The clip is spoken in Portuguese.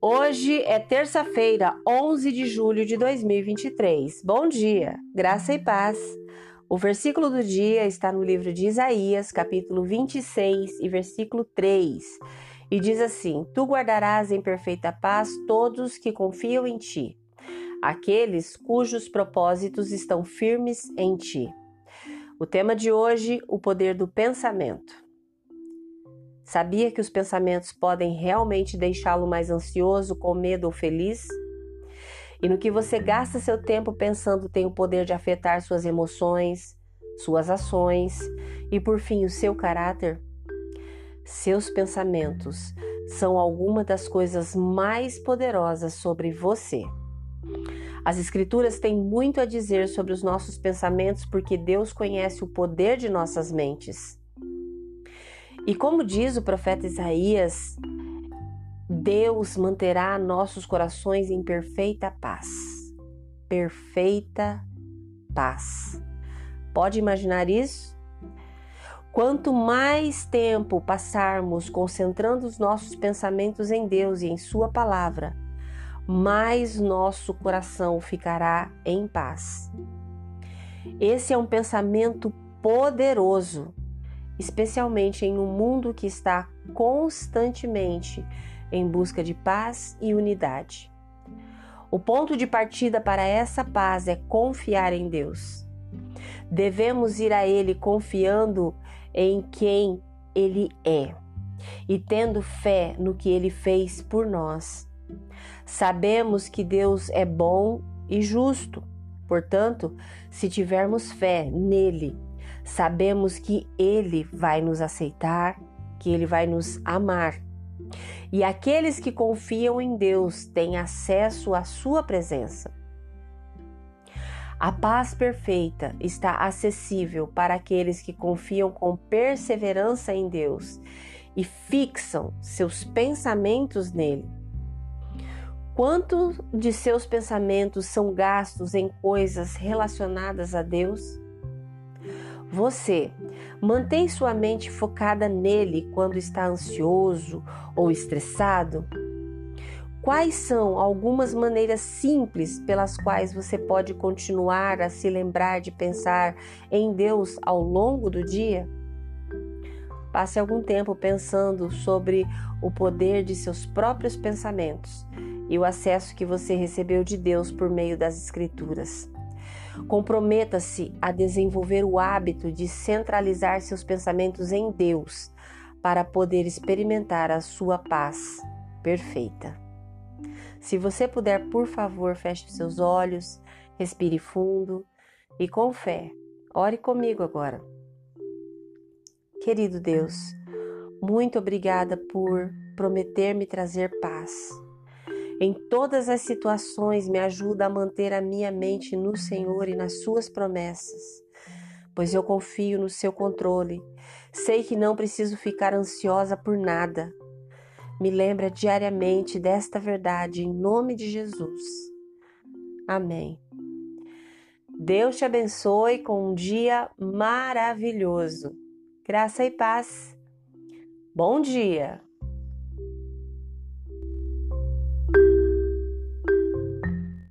Hoje é terça-feira, 11 de julho de 2023. Bom dia, graça e paz. O versículo do dia está no livro de Isaías, capítulo 26 e versículo 3. E diz assim: Tu guardarás em perfeita paz todos que confiam em ti, aqueles cujos propósitos estão firmes em ti. O tema de hoje, o poder do pensamento. Sabia que os pensamentos podem realmente deixá-lo mais ansioso, com medo ou feliz? E no que você gasta seu tempo pensando tem o poder de afetar suas emoções, suas ações e, por fim, o seu caráter? Seus pensamentos são alguma das coisas mais poderosas sobre você. As Escrituras têm muito a dizer sobre os nossos pensamentos porque Deus conhece o poder de nossas mentes. E como diz o profeta Isaías, Deus manterá nossos corações em perfeita paz. Perfeita paz. Pode imaginar isso? Quanto mais tempo passarmos concentrando os nossos pensamentos em Deus e em Sua palavra, mais nosso coração ficará em paz. Esse é um pensamento poderoso especialmente em um mundo que está constantemente em busca de paz e unidade. O ponto de partida para essa paz é confiar em Deus. Devemos ir a Ele confiando em quem Ele é e tendo fé no que Ele fez por nós. Sabemos que Deus é bom e justo, portanto, se tivermos fé nele, sabemos que Ele vai nos aceitar, que Ele vai nos amar. E aqueles que confiam em Deus têm acesso à Sua presença. A paz perfeita está acessível para aqueles que confiam com perseverança em Deus e fixam seus pensamentos nele. Quanto de seus pensamentos são gastos em coisas relacionadas a Deus? Você mantém sua mente focada nele quando está ansioso ou estressado? Quais são algumas maneiras simples pelas quais você pode continuar a se lembrar de pensar em Deus ao longo do dia? Passe algum tempo pensando sobre o poder de seus próprios pensamentos e o acesso que você recebeu de Deus por meio das Escrituras. Comprometa-se a desenvolver o hábito de centralizar seus pensamentos em Deus para poder experimentar a sua paz perfeita. Se você puder, por favor, feche seus olhos, respire fundo e com fé, ore comigo agora. Querido Deus, muito obrigada por prometer me trazer paz. Em todas as situações, me ajuda a manter a minha mente no Senhor e nas Suas promessas, pois eu confio no Seu controle. Sei que não preciso ficar ansiosa por nada. Me lembra diariamente desta verdade, em nome de Jesus. Amém. Deus te abençoe com um dia maravilhoso. Graça e paz. Bom dia!